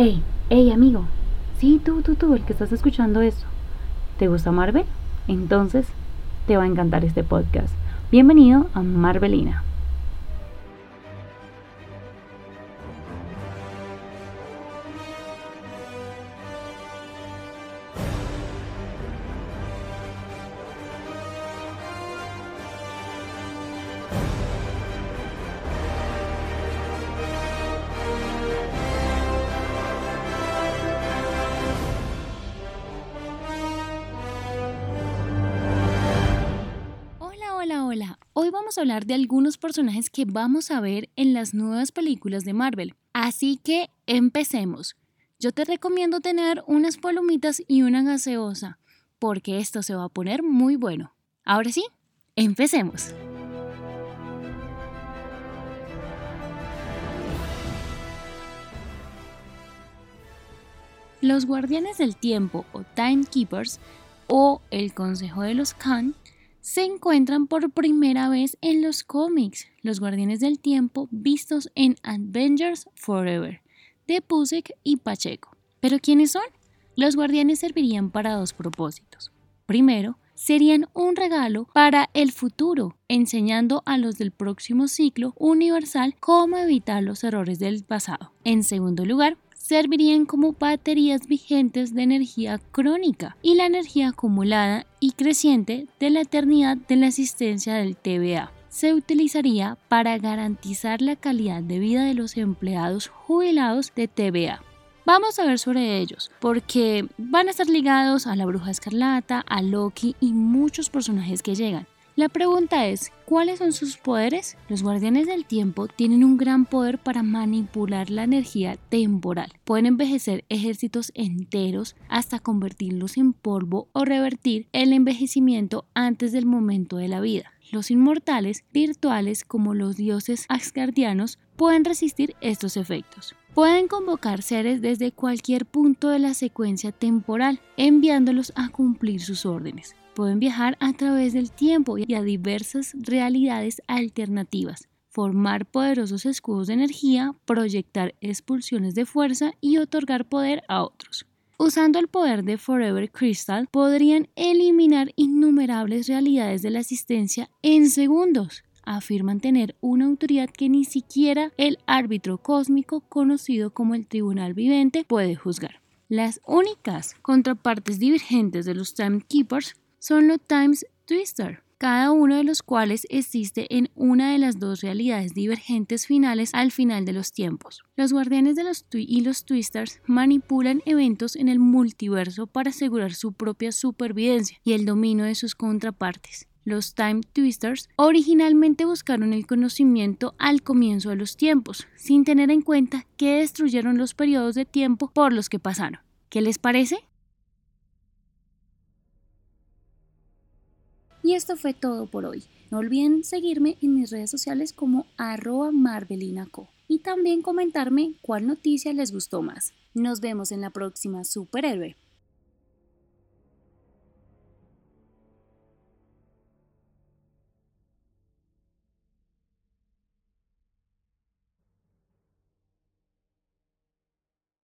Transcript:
Hey, hey amigo, sí, tú, tú, tú, el que estás escuchando esto. ¿Te gusta Marvel? Entonces te va a encantar este podcast. Bienvenido a Marvelina. Hoy vamos a hablar de algunos personajes que vamos a ver en las nuevas películas de Marvel. Así que empecemos. Yo te recomiendo tener unas palomitas y una gaseosa, porque esto se va a poner muy bueno. Ahora sí, empecemos. Los Guardianes del Tiempo o Timekeepers o el Consejo de los Khan se encuentran por primera vez en los cómics, los Guardianes del Tiempo vistos en Avengers Forever, de Pusek y Pacheco. ¿Pero quiénes son? Los guardianes servirían para dos propósitos. Primero, serían un regalo para el futuro, enseñando a los del próximo ciclo universal cómo evitar los errores del pasado. En segundo lugar, servirían como baterías vigentes de energía crónica y la energía acumulada y creciente de la eternidad de la existencia del TVA se utilizaría para garantizar la calidad de vida de los empleados jubilados de TVA. Vamos a ver sobre ellos, porque van a estar ligados a la Bruja Escarlata, a Loki y muchos personajes que llegan. La pregunta es, ¿cuáles son sus poderes? Los guardianes del tiempo tienen un gran poder para manipular la energía temporal. Pueden envejecer ejércitos enteros hasta convertirlos en polvo o revertir el envejecimiento antes del momento de la vida. Los inmortales virtuales como los dioses asgardianos pueden resistir estos efectos. Pueden convocar seres desde cualquier punto de la secuencia temporal, enviándolos a cumplir sus órdenes pueden viajar a través del tiempo y a diversas realidades alternativas, formar poderosos escudos de energía, proyectar expulsiones de fuerza y otorgar poder a otros. Usando el poder de Forever Crystal, podrían eliminar innumerables realidades de la existencia en segundos. Afirman tener una autoridad que ni siquiera el árbitro cósmico conocido como el Tribunal Vivente puede juzgar. Las únicas contrapartes divergentes de los Timekeepers son los Times Twister, cada uno de los cuales existe en una de las dos realidades divergentes finales al final de los tiempos. Los guardianes de los y los twisters manipulan eventos en el multiverso para asegurar su propia supervivencia y el dominio de sus contrapartes. Los Time Twisters originalmente buscaron el conocimiento al comienzo de los tiempos, sin tener en cuenta que destruyeron los periodos de tiempo por los que pasaron. ¿Qué les parece? Y esto fue todo por hoy. No olviden seguirme en mis redes sociales como arroba marvelinaco y también comentarme cuál noticia les gustó más. Nos vemos en la próxima Superhéroe.